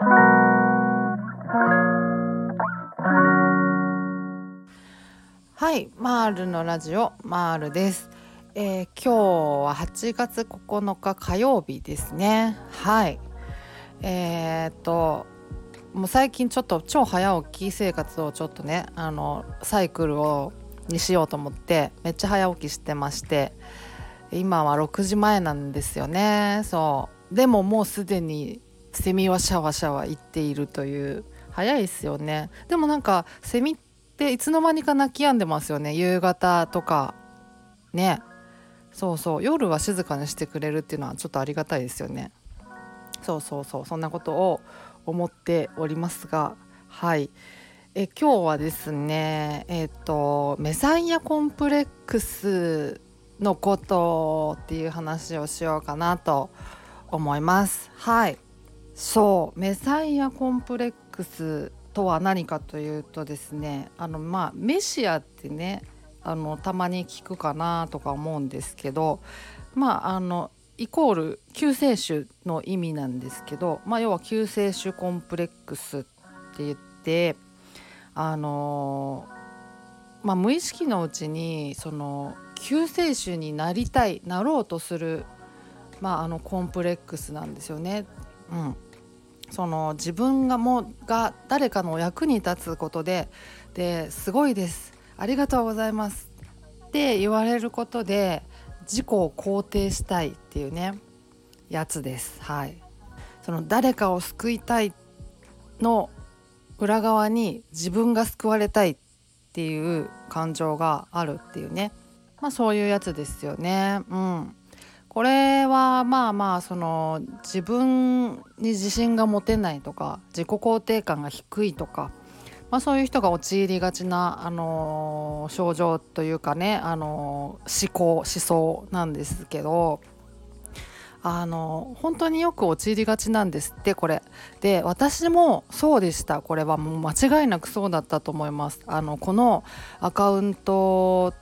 はい、マールのラジオマールです、えー、今日は8月9日火曜日ですね。はい。えー、っともう最近ちょっと超早起き生活をちょっとねあのサイクルをにしようと思ってめっちゃ早起きしてまして今は6時前なんですよね。そう。でももうすでにセミはシャワシャワ行っているという。早いですよね。でもなんかセミっていつの間にか泣き止んでますよね。夕方とか。ね。そうそう。夜は静かにしてくれるっていうのはちょっとありがたいですよね。そうそうそう。そんなことを思っておりますが。はい。え今日はですねえっ、ー、とメサイアコンプレックスのことっていう話をしようかなと思います。はい。そうメサイアコンプレックスとは何かというとですねあのまあメシアってねあのたまに聞くかなとか思うんですけどまああのイコール救世主の意味なんですけど、まあ、要は救世主コンプレックスって言ってあのまあ、無意識のうちにその救世主になりたいなろうとする、まあ、あのコンプレックスなんですよね。うん、その自分がもが誰かの役に立つことでですごいです。ありがとうございます。って言われることで自己を肯定したいっていうねやつです。はい。その誰かを救いたいの裏側に自分が救われたいっていう感情があるっていうね。まあそういうやつですよね。うん。これはまあまあその自分に自信が持てないとか自己肯定感が低いとか、まあ、そういう人が陥りがちな、あの、症状というかね、あの、思考思想なんですけど。あの本当によく陥りがちなんですってこれで私もそうでしたこれはもう間違いなくそうだったと思いますあのこのアカウント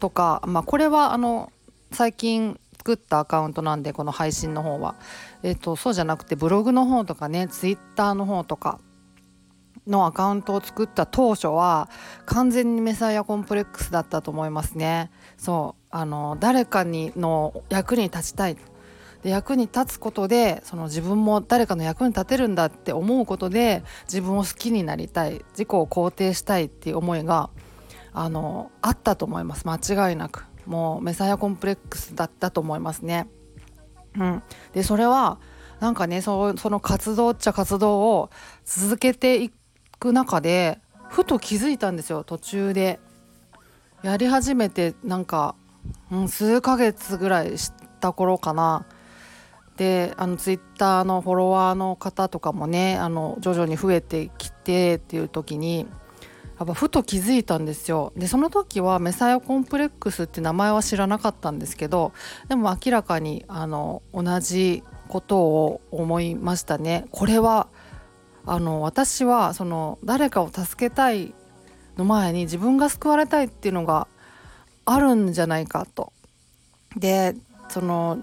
とかまあこれはあの最近作ったアカウントなんでこの配信の方は、えーと、そうじゃなくてブログの方とかねツイッターの方とかのアカウントを作った当初は完全にメサイアコンプレックスだったと思いますね。そうあの誰かにの役に立ちたいで役に立つことでその自分も誰かの役に立てるんだって思うことで自分を好きになりたい自己を肯定したいっていう思いがあのあったと思います間違いなく。もうメサイアコンプレックスだったと思いますね。うん、でそれはなんかねその活動っちゃ活動を続けていく中でふと気づいたんですよ途中で。やり始めてなんか、うん、数ヶ月ぐらいした頃かな。であのツイッターのフォロワーの方とかもねあの徐々に増えてきてっていう時にやっぱふと気づいたんですよでその時はメサイアコンプレックスって名前は知らなかったんですけどでも明らかにあの同じことを思いましたねこれはあの私はその誰かを助けたいの前に自分が救われたいっていうのがあるんじゃないかと。でその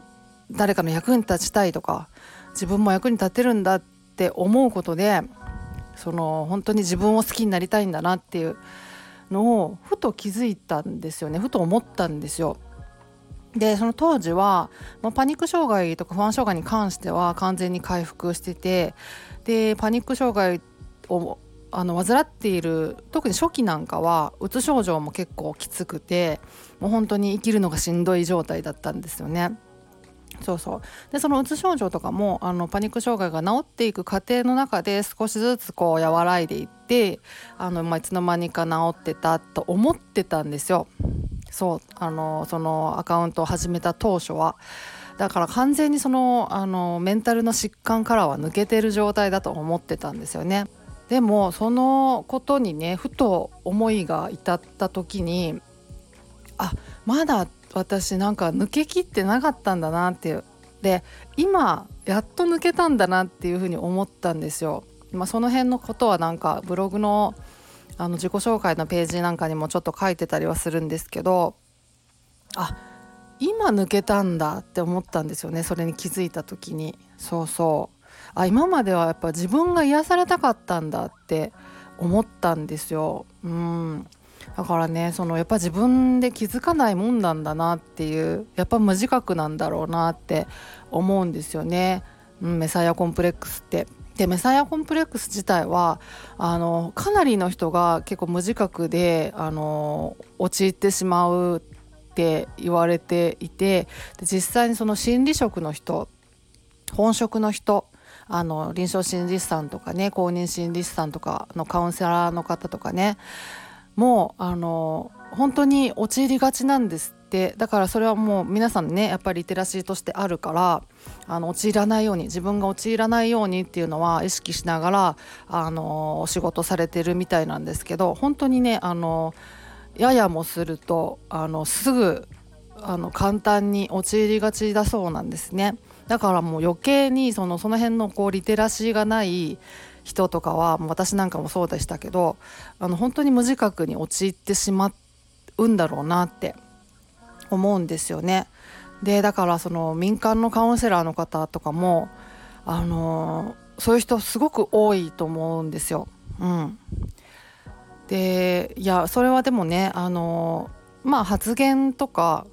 誰かの役に立ちたいとか自分も役に立てるんだって思うことでその本当に自分を好きになりたいんだなっていうのをふと気づいたんですよねふと思ったんですよ。でその当時は、まあ、パニック障害とか不安障害に関しては完全に回復しててでパニック障害をあの患っている特に初期なんかはうつ症状も結構きつくてもう本当に生きるのがしんどい状態だったんですよね。そうそうでそのうつ症状とかもあのパニック障害が治っていく過程の中で少しずつこう和らいでいってあの、まあ、いつの間にか治ってたと思ってたんですよそうあのそのアカウントを始めた当初は。だから完全にそのあのメンタルの疾患からは抜けてる状態だと思ってたんですよね。でもそのことにねふと思いが至った時にあまだ私なんか抜けきってなかったんだなっていう。で今やっと抜けたんだなっていうふうに思ったんですよ。まあ、その辺のことはなんかブログのあの自己紹介のページなんかにもちょっと書いてたりはするんですけどあ今抜けたんだって思ったんですよね。それに気づいた時に。そうそう。あ今まではやっぱ自分が癒されたかったんだって思ったんですよ。うん。だからねそのやっぱ自分で気づかないもんなんだなっていうやっぱ無自覚なんだろうなって思うんですよね、うん、メサイアコンプレックスって。でメサイアコンプレックス自体はあのかなりの人が結構無自覚であの陥ってしまうって言われていてで実際にその心理職の人本職の人あの臨床心理士さんとかね公認心理師さんとかのカウンセラーの方とかねもうあの本当に陥りがちなんですって。だからそれはもう皆さんねやっぱりリテラシーとしてあるからあの陥らないように自分が陥らないようにっていうのは意識しながらあのお仕事されてるみたいなんですけど本当にねあのややもするとあのすぐあの簡単に陥りがちだそうなんですね。だからもう余計にそのその辺のこうリテラシーがない人とかは私なんかもそうでしたけどあの本当に無自覚に陥ってしまうんだろうなって思うんですよね。でだからその民間のカウンセラーの方とかもあのそういう人すごく多いと思うんですよ。うん、でいやそれはでもねあのまあ発言とか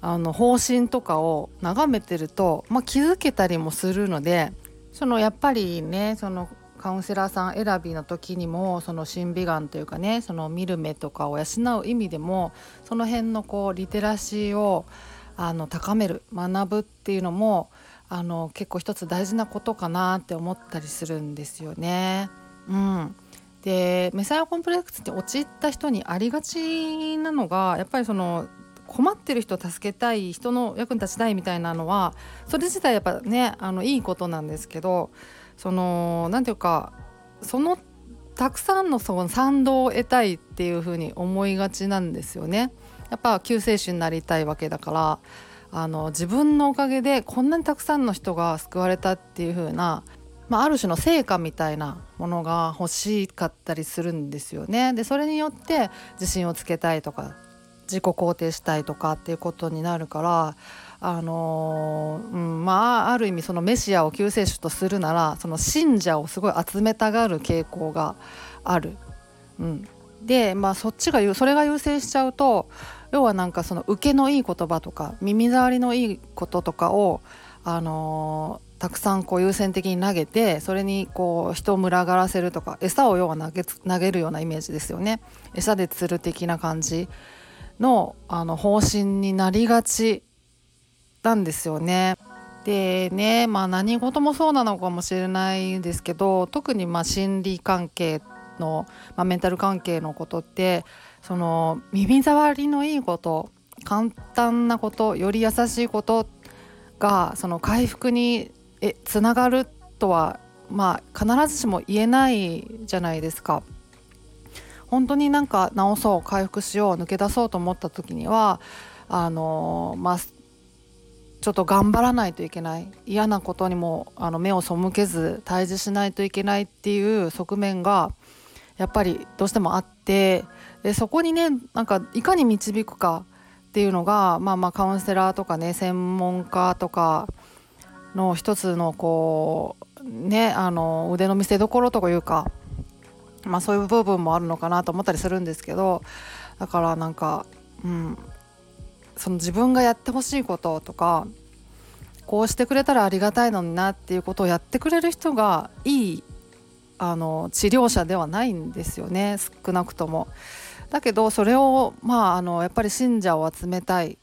あの方針とかを眺めてると、まあ、気づけたりもするのでそのやっぱりねそのカウンセラーさん選びの時にもその審美眼というかねその見る目とかを養う意味でもその辺のこうリテラシーをあの高める学ぶっていうのもあの結構一つ大事なことかなって思ったりするんですよね。うん、でメサイアコンプレックスって陥った人にありがちなのがやっぱりその困ってる人を助けたい人の役に立ちたいみたいなのはそれ自体やっぱねあのいいことなんですけどその何て言うかそのたくさんのその賛同を得たいっていうふうに思いがちなんですよね。やっぱ救世主になりたいわけだからあの自分のおかげでこんなにたくさんの人が救われたっていう風な、まあ、ある種の成果みたいなものが欲しかったりするんですよね。でそれによって自信をつけたいとか自己肯定したいとかっていうことになるからあのー、うん、まあある意味そのメシアを救世主とするならその信者をすごい集めたがる傾向がある。うん、でまあそっちがそれが優先しちゃうと要はなんかその受けのいい言葉とか耳障りのいいこととかをあのー、たくさんこう優先的に投げてそれにこう人を群がらせるとか餌を要は投げ投げるようなイメージですよね餌で釣る的な感じのあの方針になりがちたんですよね。でねまあ何事もそうなのかもしれないんですけど特にま心理関係の、まあ、メンタル関係のことってその耳障りのいいこと簡単なことより優しいことがその回復にえつながるとはまあ必ずしも言えないじゃないですか。本当になんか治そう回復しよう抜け出そうと思った時にはあのまあちょっと頑張らないといけない。嫌なことにもあの目を背けず対峙しないといけないっていう側面がやっぱりどうしてもあってでそこにねなんかいかに導くかっていうのがまあまあカウンセラーとかね専門家とかの一つのこうねあの腕の見せ所というかまあそういう部分もあるのかなと思ったりするんですけどだからなんかうんその自分がやってほしいこととかこうしてくれたらありがたいのになっていうことをやってくれる人がいいあの治療者ではないんですよね少なくとも。だけどそれをまああのやっぱり信者を集めたい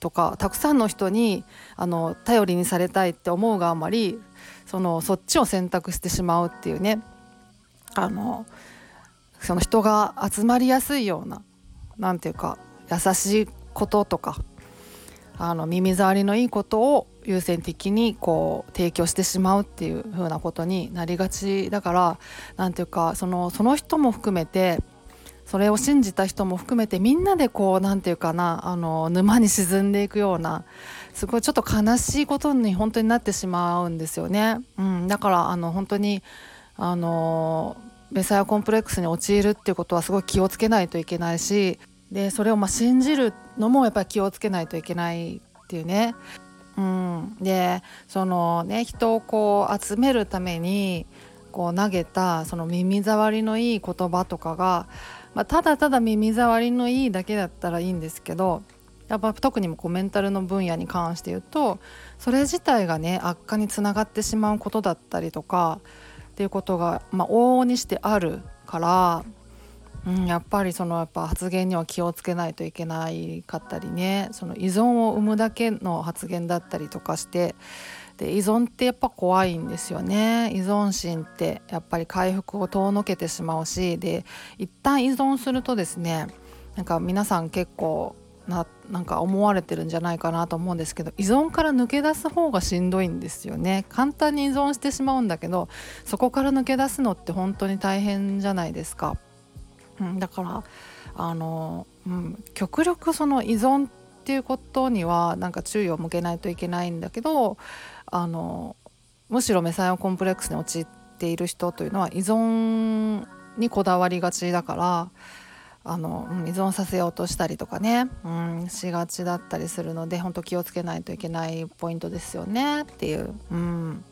とかたくさんの人にあの頼りにされたいって思うがあまりそのそっちを選択してしまうっていうねあのその人が集まりやすいような何て言うか優しいこととかあの耳障りのいいことを優先的にこう提供してしまうっていう風なことになりがちだから何ていうかそのその人も含めてそれを信じた人も含めてみんなでこう何て言うかなあの沼に沈んでいくようなすごいちょっと悲しいことに本当になってしまうんですよね。うん、だからあの本当にあのメサイアコンプレックスに陥るっていうことはすごい気をつけないといけないしでそれをま信じるのもやっぱり気をつけないといけないっていうね。うん、でそのね人をこう集めるためにこう投げたその耳障りのいい言葉とかが、まあ、ただただ耳障りのいいだけだったらいいんですけどやっぱ特にこうメンタルの分野に関して言うとそれ自体がね悪化につながってしまうことだったりとかっていうことが、まあ、往々にしてあるから、うん、やっぱりそのやっぱ発言には気をつけないといけないかったりね。その依存を生むだけの発言だったりとかしてで依存ってやっぱ怖いんですよね。依存心ってやっぱり回復を遠のけてしまうしで一旦依存するとですねなんか皆さん結構ななんか思われてるんじゃないかなと思うんですけど依存から抜け出す方がしんどいんですよね。簡単に依存してしまうんだけどそこから抜け出すのって本当に大変じゃないですか、うん、だからあの、うん、極力その依存っていうことにはなんか注意を向けないといけないんだけどあのむしろメサイアコンプレックスに陥っている人というのは依存にこだわりがちだからあの、うん依存させようとしたりとかね、うん、しがちだったりするので本当気をつけないといけないポイントですよねっていう、うん、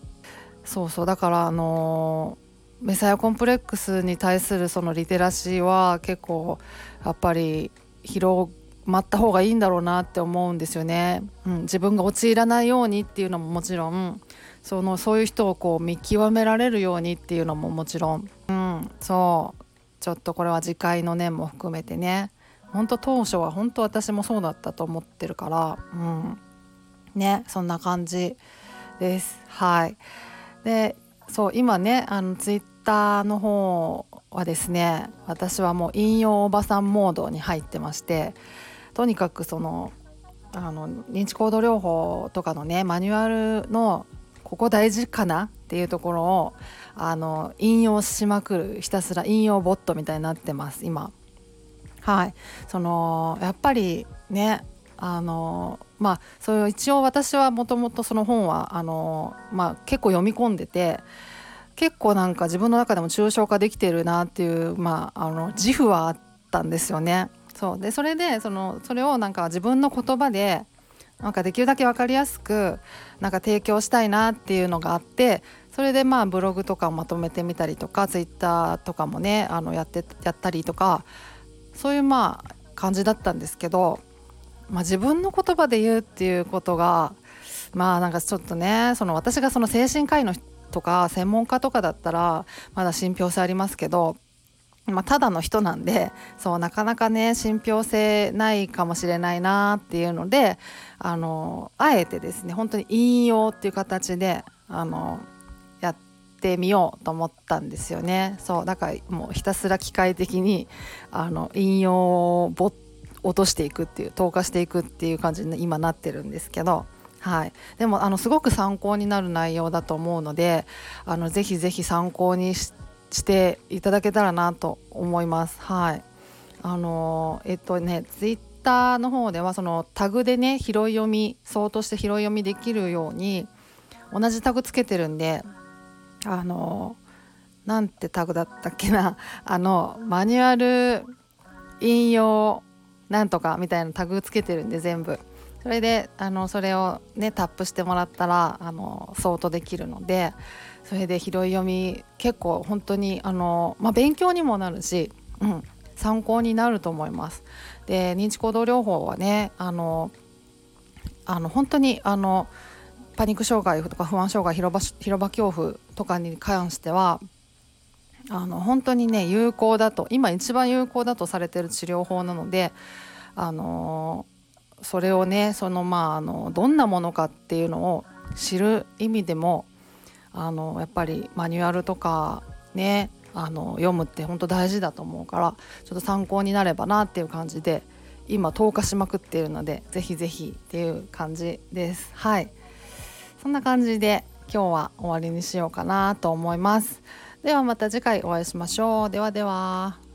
そうそうだからあのメサイアコンプレックスに対するそのリテラシーは結構やっぱり広まった方がいいんだろうなって思うんですよね、うん、自分が陥らないようにっていうのももちろん。そのそういう人をこう見極められるようにっていうのももちろん、うん、そう。ちょっとこれは次回の念も含めてね。ほんと当初は本当私もそうだったと思ってるから。うん。ねそんな感じです。はい。でそう今ねあのツイッターの方はですね私はもう引用おばさんモードに入ってましてとにかくそのあの認知行動療法とかのねマニュアルのここ大事かなっていうところをあの引用しまくるひたすら引用ボットみたいになってます今。はいそのやっぱりねあのまあそういう一応私はもともとその本はあの、まあ、結構読み込んでて結構なんか自分の中でも抽象化できてるなっていう、まあ、あの自負はあったんですよね。そうでそれでそのそれをなんか自分の言葉でなんかできるだけ分かりやすくなんか提供したいなっていうのがあってそれでまあブログとかをまとめてみたりとかツイッターとかもねあのやってやったりとかそういうまあ感じだったんですけど、まあ、自分の言葉で言うっていうことがまあなんかちょっとねその私がその精神科医のとか専門家とかだったらまだ信憑性ありますけどまあ、ただの人なんでそうなかなかね信憑性ないかもしれないなっていうのであのあえてですね本当に引用っていう形であのやってみようと思ったんですよねそうだからもうひたすら機械的にあの引用を落としていくっていう投下していくっていう感じに今なってるんですけど。はい、でもあのすごく参考になる内容だと思うのであのぜひぜひ参考にしていただけたらなと思います。はい。あのえっとねツイッターの方ではそのタグでね拾い読み相当して拾い読みできるように同じタグつけてるんであのなんてタグだったっけな。あのマニュアル引用なんとかみたいなタグつけてるんで全部。それであのそれをねタップしてもらったらあの相当できるのでそれで拾い読み結構本当にあの、まあ、勉強にもなるし、うん、参考になると思います。で認知行動療法はねあのあの本当にあのパニック障害とか不安障害広場広場恐怖とかに関してはあの本当にね有効だと今一番有効だとされてる治療法なのであのそれをねそのまああのどんなものかっていうのを知る意味でもあのやっぱりマニュアルとかねあの読むって本当大事だと思うからちょっと参考になればなっていう感じで今投下しまくっているのでぜひぜひっていう感じです。はい。そんな感じで今日は終わりにしようかなと思います。ではまた次回お会いしましょう。ではでは。